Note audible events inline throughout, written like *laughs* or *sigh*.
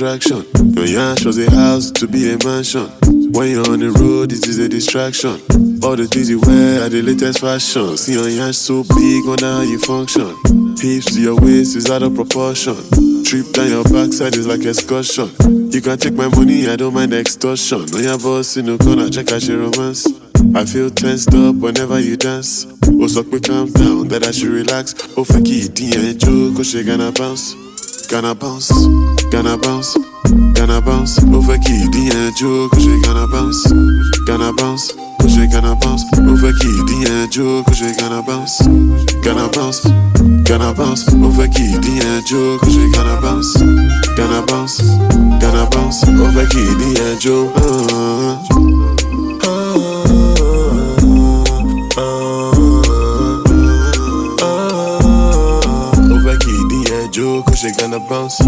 attraction. Your yacht was a house to be a mansion. When you're on the road, this is a distraction. All the things you wear are the latest fashion. See your yacht so big, wonder how you function. Hips to your waist is out of proportion. Trip down your backside is like excursion. You can take my money, I don't mind extortion. On your boss in the corner, check out your romance. I feel tensed up whenever you dance. Oh, so quick, calm down, that I should relax. Oh, fuck it, and joke, oh, she gonna bounce. Gonna bounce, gonna bounce, gonna bounce. Over kid, the joke, she gonna bounce. Gonna bounce, she gonna bounce. Over kid, the joke, she gonna bounce. Gonna bounce, gonna bounce. Over kid, the joke, she gonna bounce. Gonna bounce, gonna bounce. Over kid, the joke. Uh, bounce.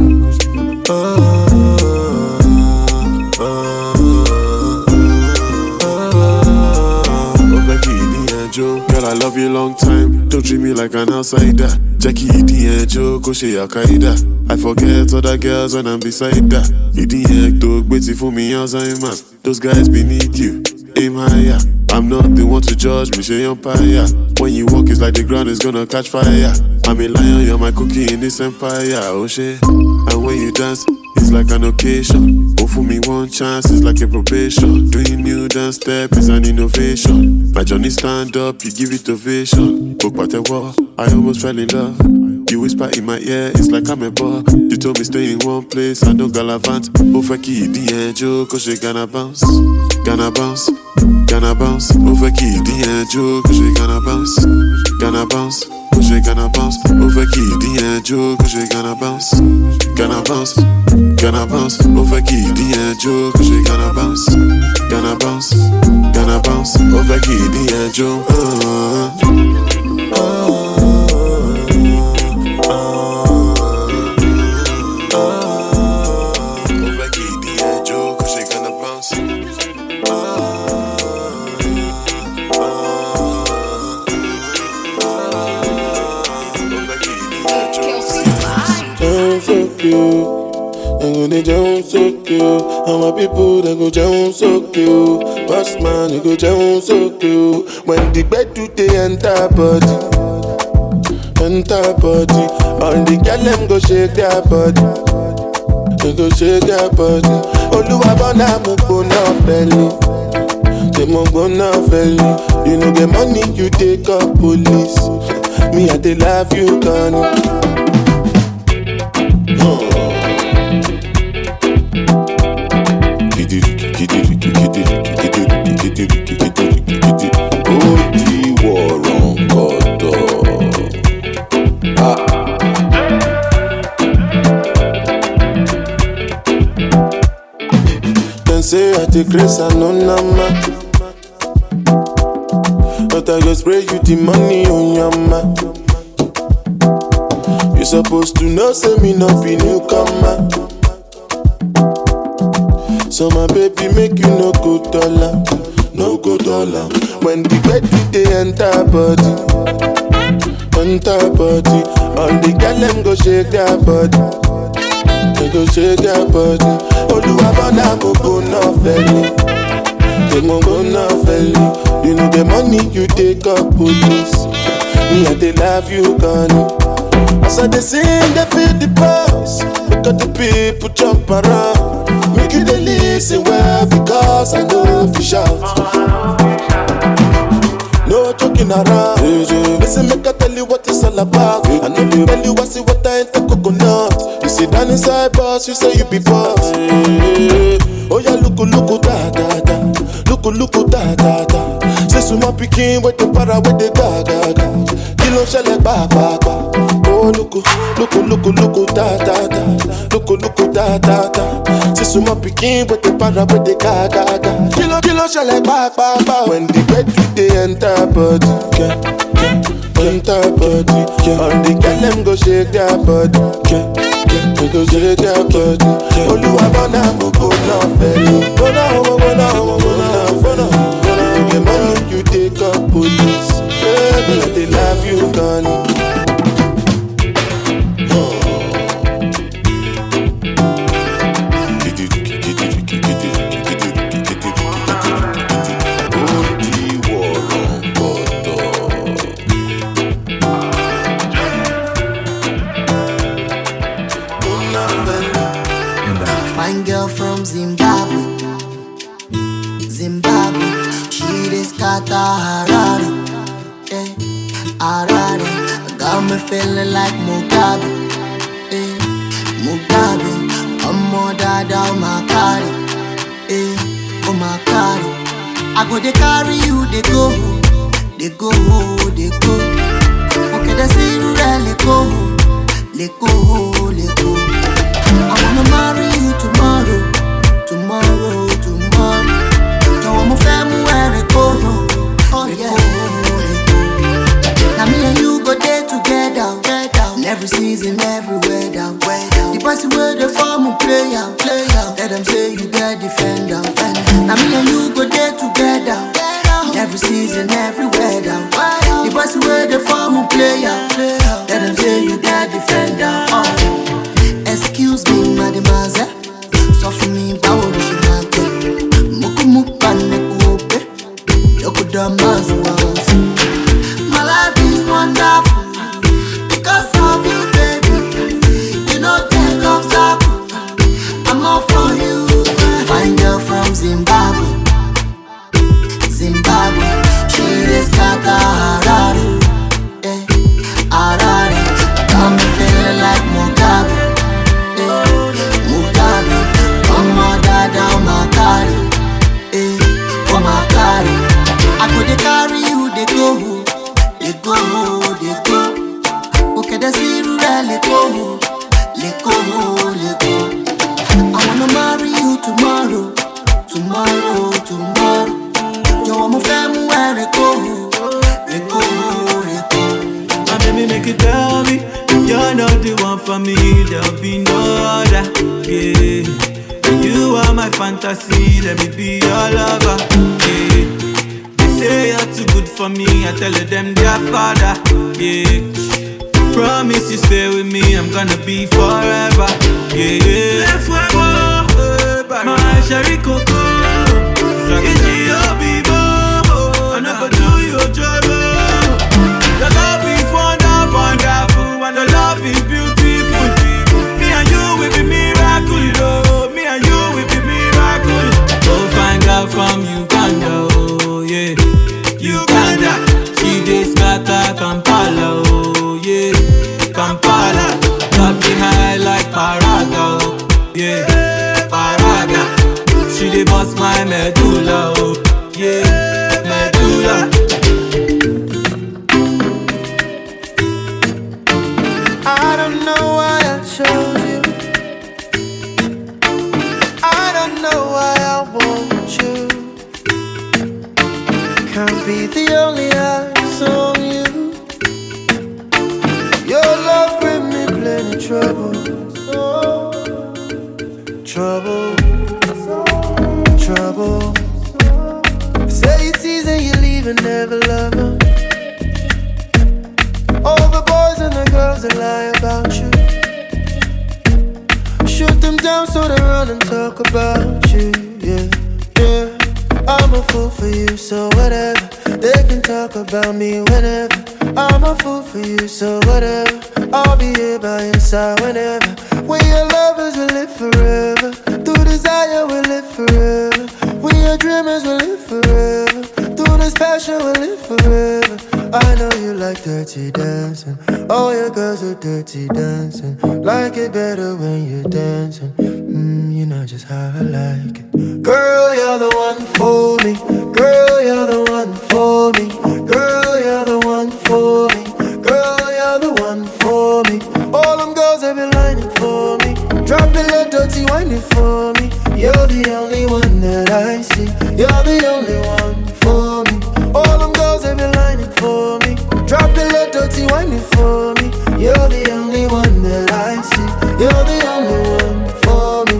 Girl, I love you long time. Don't treat me like an outsider. Jackie, the joke, oh, she Al Qaeda. I forget other girls when I'm beside that. The dog, waiting for me, Alzheimer. Those guys beneath you. Aim higher. I'm not the one to judge me, she empire. When you walk, it's like the ground is gonna catch fire. I'm a lion, you're my cookie in this empire. Oh shit. And when you dance, it's like an occasion. Oh, for me, one chance is like a probation. Doing new dance step is an innovation. My journey stand up, you give it ovation. Book at the wall, I almost fell in love. Whisper in my ear, it's like I'm a ball. You told me stay in one place, I know galavant. The angel, cause she gonna bounce. Gonna bounce, gonna bounce. The angel, cause she gonna bounce. Gonna bounce, cause she gonna bounce. The angel, cause she gonna bounce. Gonna bounce, gonna bounce. The angel, cause she gonna bounce. Gonna bounce, gonna bounce. The angel. Uh, cute. Gonna jump so cute. All my people they go jump so cute. Boss man, you go jẹun so o. When the gbedu dey enter body, enter body. All the girl dem go shake their body, they go shake their body. Olúwa bọ́nà mo gbóná fẹ́lẹ̀, ṣé mo gbóná fẹ́lẹ̀? You no get money, you take up police. Me, I dey love you, Connie. Ó di wọ̀rọ̀ kọ̀dọ̀. Dem say I take grace nama. But I go spray you the money on. You supposed to know, say me not be newcomer. So my baby make you no go dollar, no go dollar. When the bed they enter body, enter body. All the girl them go shake their body, they go shake their body. Olúwa bọ́dà mo gbóná fẹ́lẹ̀, ṣé mo gbóná fẹ́lẹ̀? You know the money you take up police, me I dey love you Connie. As I dey sing, they feel the. Look at the people jump around. Make you dey listen well because I know fi shout. No joking around. Listen, make I tell you what it's all about. I know you tell you I see what I ain't the coconut. You sit down inside boss, you say you be boss. Oh yeah, look, look, da da da. Look, look, da da da. Say suma pikin with the para with the ga ga ga. Kilo ṣẹlẹ̀ pàápàá. Oh look, look, look, look, da da da. Loko loko da da da Se souman pikin bote para bote ga ga ga Kilo kilo chale ba ba ba When the wet with the enter body. Yeah, yeah, Enter body. Yeah. All the girl them go shake their body. Yeah, yeah. They go shake their body. Yeah. Oluwa bona mo bona fe. Bona homo bona homo bona. Every season, Lè kó, lè kó. I wanna marry you tomorrow. Tomorrow, tomorrow. Jọ̀wọ́ mo fẹ́ mú. Lè kó, lè kó. My baby make you tell me you're not the one for me, there'll be no other. Yeah, you are my fantasy, let me be your lover. Yeah, they say you're too good for me, I tell them their father. Yeah, promise you stay with me, I'm gonna be forever. Yeah, yeah. Eh, my Sherry Coco, yeah. Paraga, she dey bust my medulla, oh, yeah, medulla. I don't know why I chose you. I don't know why I want you. Can't be the only other. Trouble, trouble. Say it's easy, you leave and never love her. All the boys and the girls that lie about you. Shoot them down so they run and talk about you. Yeah, yeah. I'm a fool for you, so whatever. They can talk about me whenever. I'm a fool for you, so whatever. I'll be here by your side whenever. We are lovers, we live forever. Through desire, we live forever. We are dreamers, we live forever. This passion, we live forever. I know you like dirty dancing. All your girls are dirty dancing. Like it better when you're dancing. Mm, you know just how I like it. Girl, you're the one for me. Girl, you're the one for me. Girl, you're the one for me. Girl, you're the one for me. All them girls have been lining for me. Drop it, let dirty whining for me. You're the only one that I see. You're the only one for me. Drop the let dirty whining for me. You're the only one that I see. You're the only one for me.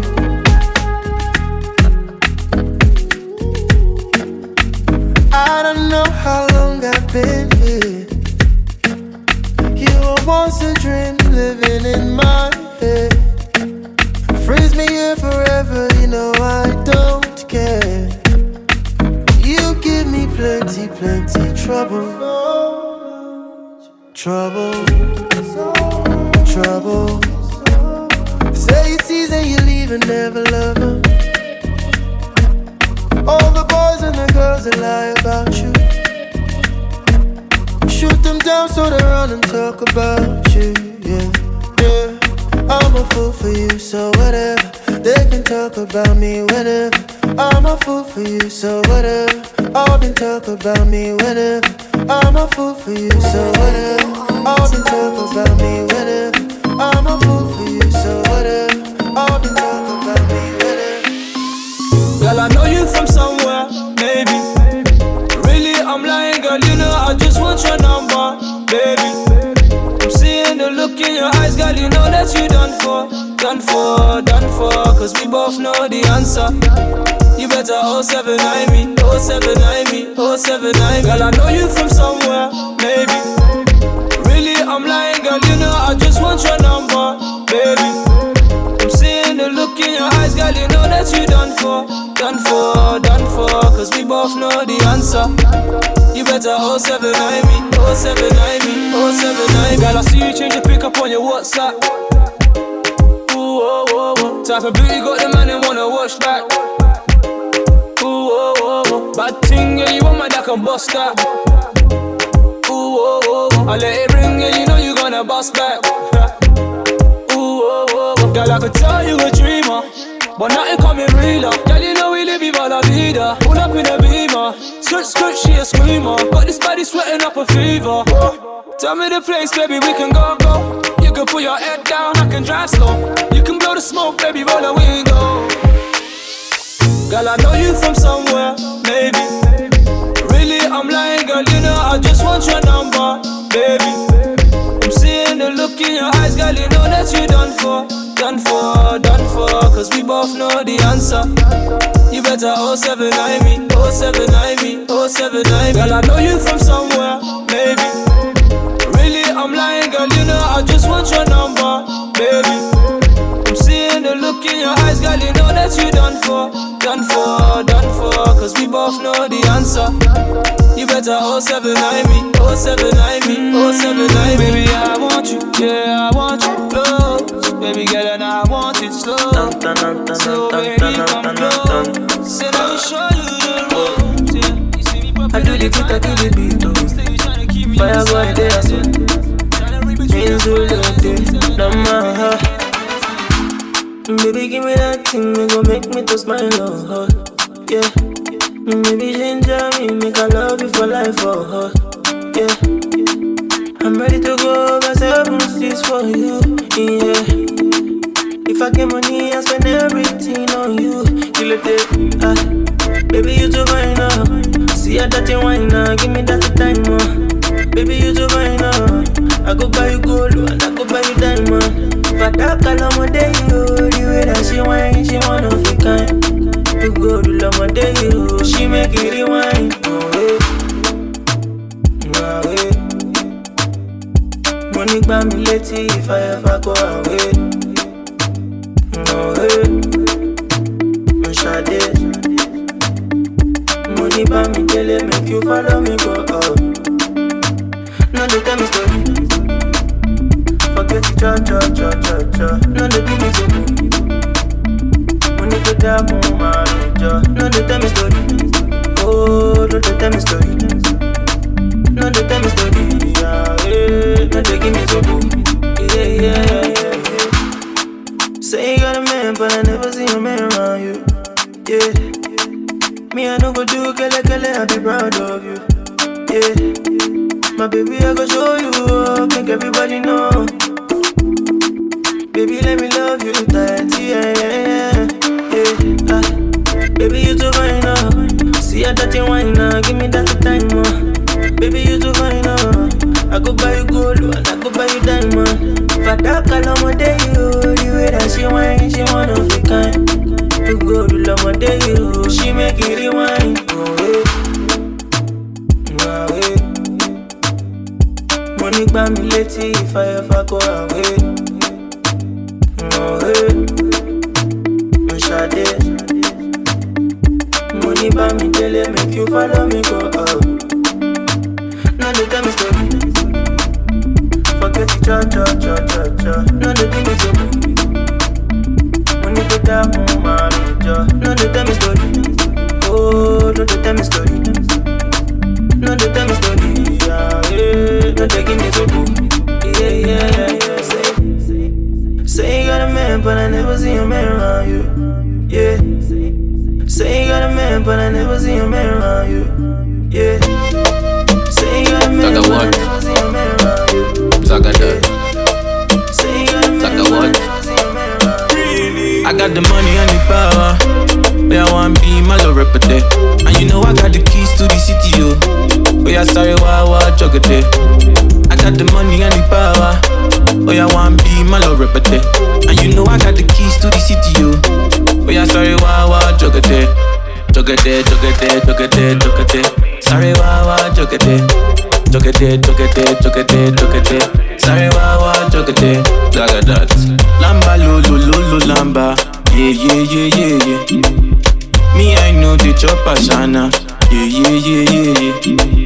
I don't know how long I've been here. You were once a dream living in my head. Plenty, plenty trouble. Trouble, trouble. Say it's easy, you leave and never love. All the boys and the girls that lie about you. Shoot them down so they run and talk about you. Yeah, yeah. I'm a fool for you, so whatever. They can talk about me whenever. I'm a fool for you, so whatever. All been talk about me whenever. I'm a fool for you, so whatever. All been talk about me whenever. I'm a fool for you, so whatever. All been talk about me whenever. Girl, I know you from somewhere, maybe. Really, I'm lying, girl. You know I just want your number, baby. I'm seeing the look in your eyes, girl. You know that you done for, done for, done for. Cause we both know the answer. You better 079 me, 079 me, 079. Girl, I know you from somewhere, maybe. Really, I'm lying, girl. You know I just want your number, baby. I'm seeing the look in your eyes, girl. You know that you done for, done for, done for. Cause we both know the answer. You better 079 me, 079 me, 079. Girl, I see you change your pick up on your WhatsApp. Ooh, oh, oh, oh. Type of beauty got the man and wanna watch back. Oh, oh. Bad thing, yeah, you want my that can bust that. Ooh, oh, oh. I let it ring, yeah, you know you gonna bust back. *laughs* Ooh, oh, oh. Girl, I could tell you a dreamer. But nothing coming realer. Girl, you know we live viva la vida. Pull up in a beamer. Skirt, skirt, she a screamer. Got this body sweating up a fever. Tell me the place, baby, we can go, go. You can put your head down, I can drive slow. You can blow the smoke, baby, roll the window. Girl, I know you from somewhere, maybe. Really, I'm lying, girl, you know I just want your number, baby. I'm seeing the look in your eyes, girl, you know that you done for, done for, done for. Cause we both know the answer. You better 079 me, 079 me, 079 Girl, I know you from somewhere, maybe. Really, I'm lying, girl, you know I just want your number, baby. I'm seeing the look in your eyes, girl, you know that you done for. Cause we both know the answer. You better 079 me, 079 me, 079 Baby, I want you, yeah, I want you close. Baby girl, and I want it slow. So baby, come close. Say, let me show you the ropes, yeah. You see me I do the quick, I do the beat, oh. Fire there, so. Means all the day, no matter. Baby, give me that thing, me go make me to smile, oh. yeah. Maybe ginger me, make I love you for life, oh, oh. yeah. I'm ready to go over seven seas for you, yeah. If I get money, I spend everything on you. Kill it, ah. Baby, you too fine now. See how you wine now, give me that time, uh. Létí if I no go do kele kele, I be proud of you. Yeah. My baby, I go show you up, make everybody know. Baby, let me love you tight, yeah, yeah, yeah. yeah. Ah. Baby, you too fine now. See how that you wine now, give me that time, uh. Baby, you too fine now. I go buy you gold and I go buy you diamond. Fàdákà lọmọdé yìí o, the way that she whine, she wanna fi kind. Too good lọmọdé yìí o, she make it rewind. Mo ní gbá mi létí if I ever go away. Oh, eh. Mo ṣàdé. Mo ní bá mi délé, make you follow me go up. No dey tell me story. Forget the cha cha cha cha cha. No dey give me story. No dey tell me story. Oh, dey tell me story. I sorry, why, why, juggle I got the money and the power. Where I want be my love repeté. And you know I got the keys to the city, yo. Where I sorry, why, why, juggle Juggle juggle juggle juggle Sorry, why, why, juggle Juggle juggle juggle juggle Sorry, why, why, juggle Like that. Lamba, lo, lo, lamba. Yeah, yeah, yeah, yeah, yeah. Me, I know the chop ashana. Yeah, yeah, yeah, yeah, yeah.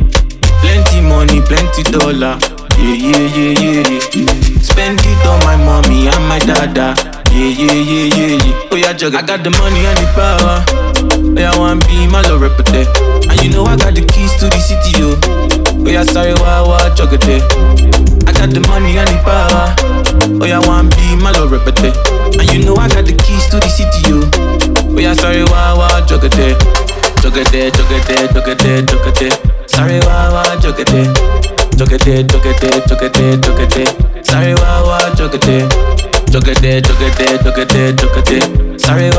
Money, plenty dollar. Yeah, yeah, yeah, yeah. Spend it on my mommy and my dada. Yeah, yeah, yeah, yeah, yeah. Oh, yeah, jug. I got the money and the power. Oh, yeah, one be my love repeté. And you know I got the keys to the city, yo. Oh, yeah, sorry, why, why, jug I got the money and the power. Oh, yeah, one be my love repeté. And you know I got the keys to the city, yo. Oh, yeah, sorry, why, why, jug it there. Jug it there, jug it there, jug it there, jug it there. Sorry, jug it there. Jug it there, jug it there, jug it there, jug it there. Sorry, why, why, jug it there. Jug it there, jug it there, jug it there, it there. Sorry,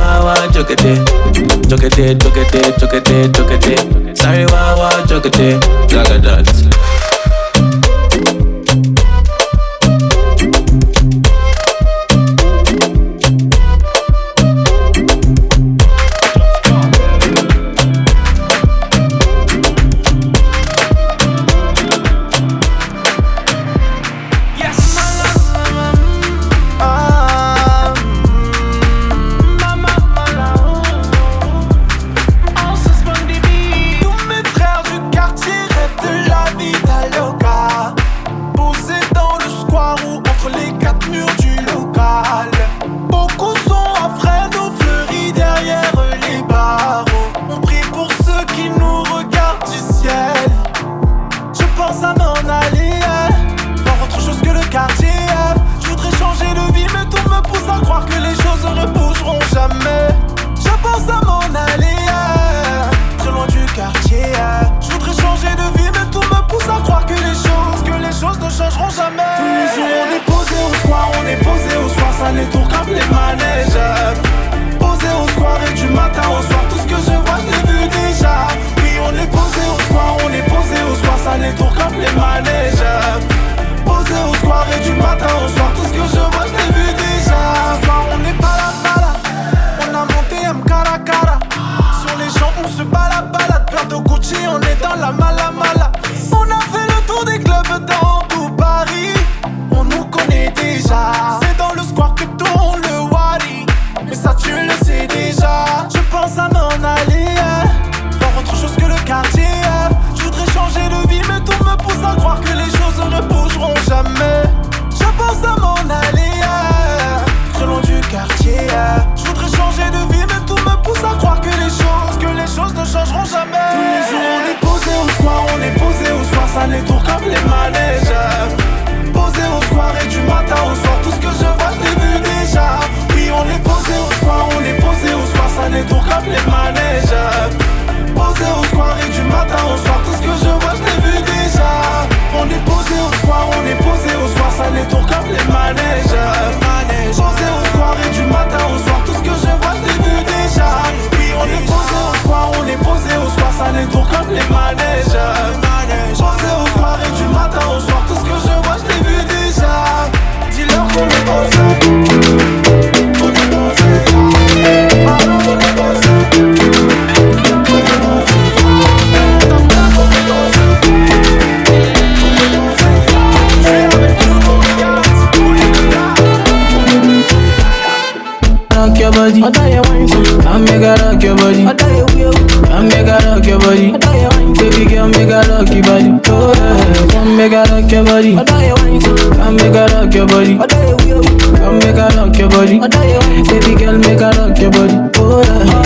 manèges. Posé au soir et du matin au soir, tout ce que je vois, je l'ai vu déjà. Dis-leur qu'on est posé. Rock your body. I tell you wine, Come make her rock your body. I tell you will. Come make her rock your body. I tell you wine, baby girl make her rock your body. Oh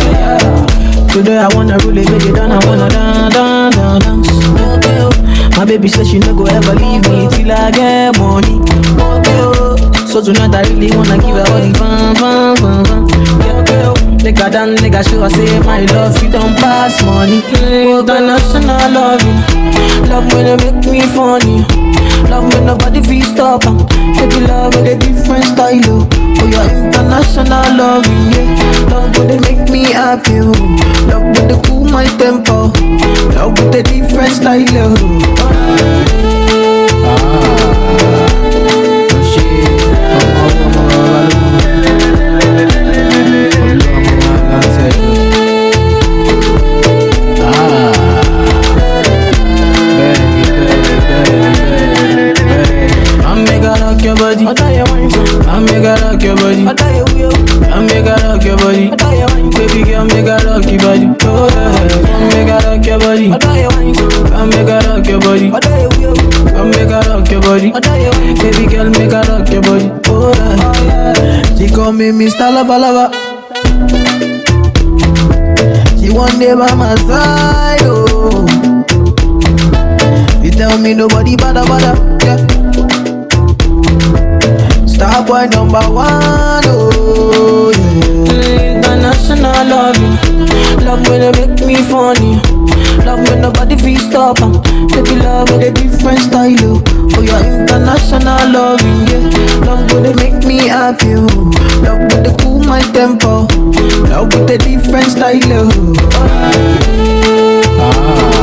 yeah. Oh, Today I wanna make it down. I wanna dance, dance, dance, dance. Oh. My baby said she no go ever leave me till I get money. Oh. So tonight I really wanna give her all the fun, fun, fun, fun. Yeah, oh. Nigga done, nigga her say my love, you don't pass money. Mm, international loving, love when they make me funny. Love when nobody feel stop ah. am. Baby love with a different style, oh. Oh, yeah, international loving, yeah. Love when they make me happy, oh. Love they cool my tempo. Oh. Love with a different style, oh. I body. I tell you wine, I make her rock your body. I tell you will. I make her rock your body. I tell you wine, baby girl, make her rock your body. Oh yeah, I make her rock your body. I tell you wine, I make her rock your body. I tell you will. I make her rock your body. I tell you wine, baby girl, make her rock your body. Oh yeah, she call me Mr. Lava Lava. She one day by my side, oh. You tell me nobody bother bother, yeah. Boy number one, oh yeah. International loving, love when they make me funny. Love when nobody feel stop am. Baby love with a different style, oh. Oh yeah, international loving, yeah. Love when they make me happy, oh. Love when they cool my tempo. Love with a different style, oh. rock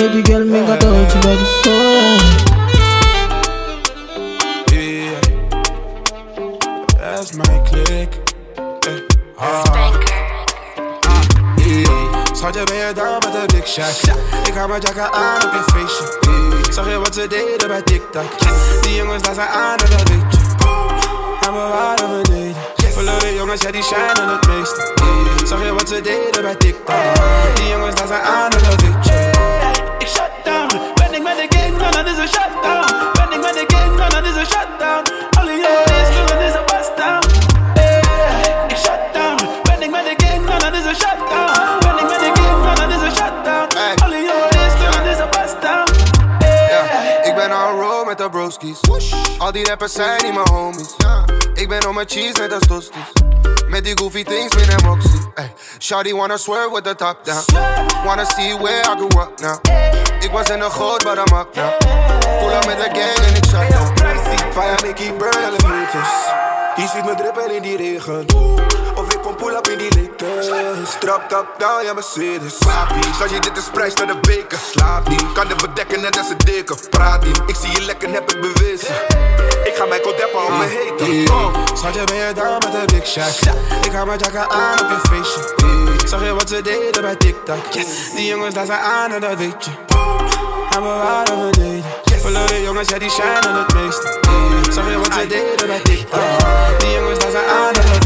Baby girl, make her touch your body. Oh. Yeah, that's my click. Eh, ah. Yeah. Schatje, ben je down met een big shot? Ik ga mijn jacka aan op je feestje. Yeah. Zag je wat ze deden bij TikTok? Die jongens daar zijn aan en dat weet je. En we waren beneden. Verloren jongens, ja die shinen het meeste. Yeah. Zag je wat ze deden bij TikTok? Die jongens daar zijn aan en dat weet je. Is a shutdown. Met de gang, dan het is een shutdown. Met broskies. Al die rappers zijn niet mijn homies. Ik ben on mijn cheese net als tosti's. Met die goofy things, en moxie. Ay, Shawty wanna swerve with the top down. Wanna see where I grew up now. Ik was in de goot, but I'm up now. Pull up met de gang en ik shut down. Fire Mickey burn alle meters. Je ziet me drippen in die regen. Of ik kom pull up in die likken. Strap tap down, ja Mercedes. Slaap niet, als je dit is prijs naar de beker. Slaap niet, kan het bedekken net als een dikke. Praat niet, ik zie je lekker, heb ik bewezen. Ik ga Michael Deppen om me heten. je ben je daar met een big shack. Ik ga mijn jacken aan op je feestje. Zag je wat ze deden bij TikTok? Die jongens daar zijn aan en dat weet je. En we waren. Volle jongens, ja die shine aan het meest Zag je wat ze deden bij TikTok Die jongens, daar zijn aan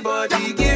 body.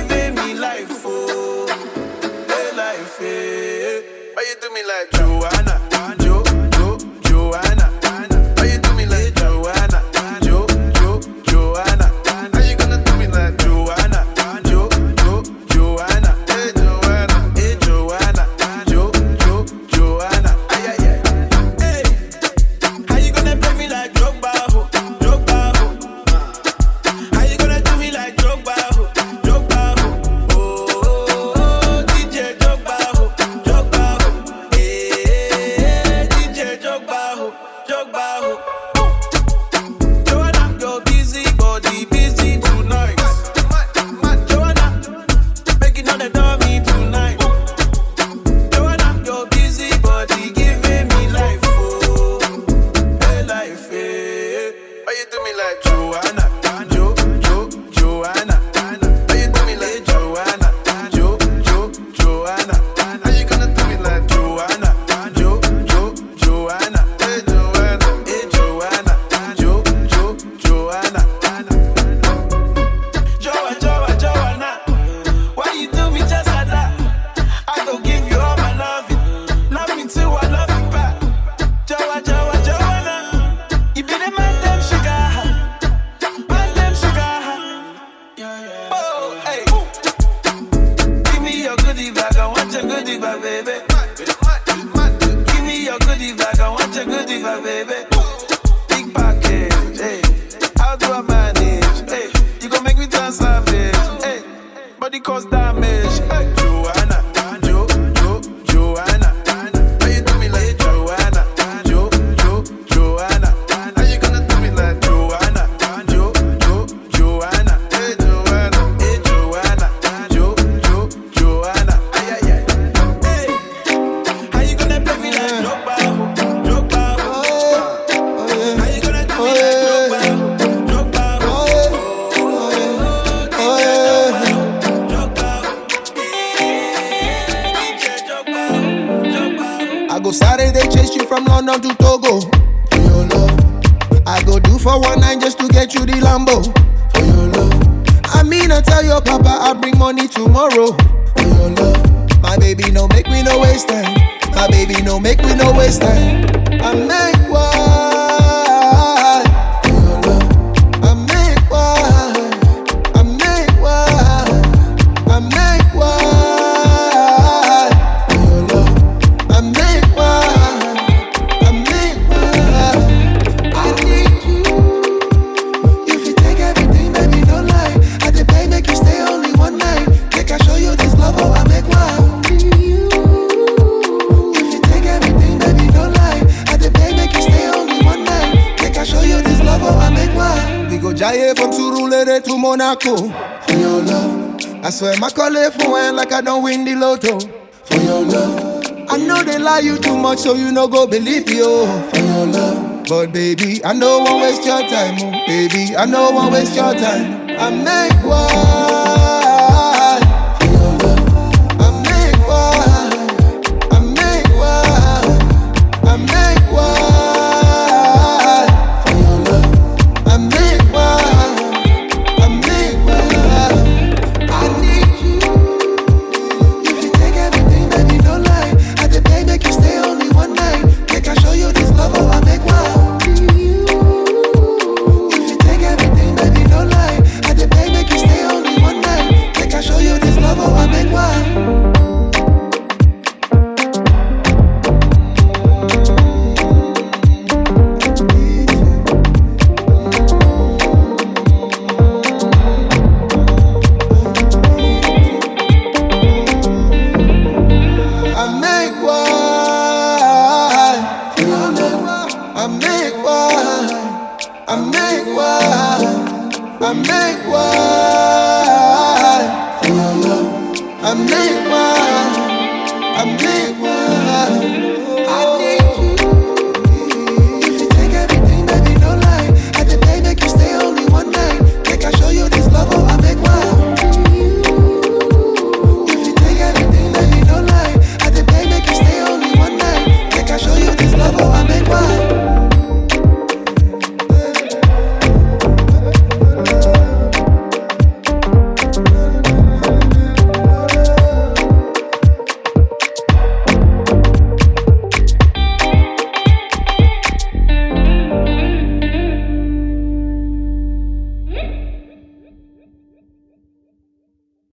Jaye from Surulere to Monaco. For your love. I swear my call for when like I don't win the lotto. For your love. I know they lie you too much, so you no go believe you. For your love. But baby, I know I waste your time, oh. baby. I know I waste your time. I make one.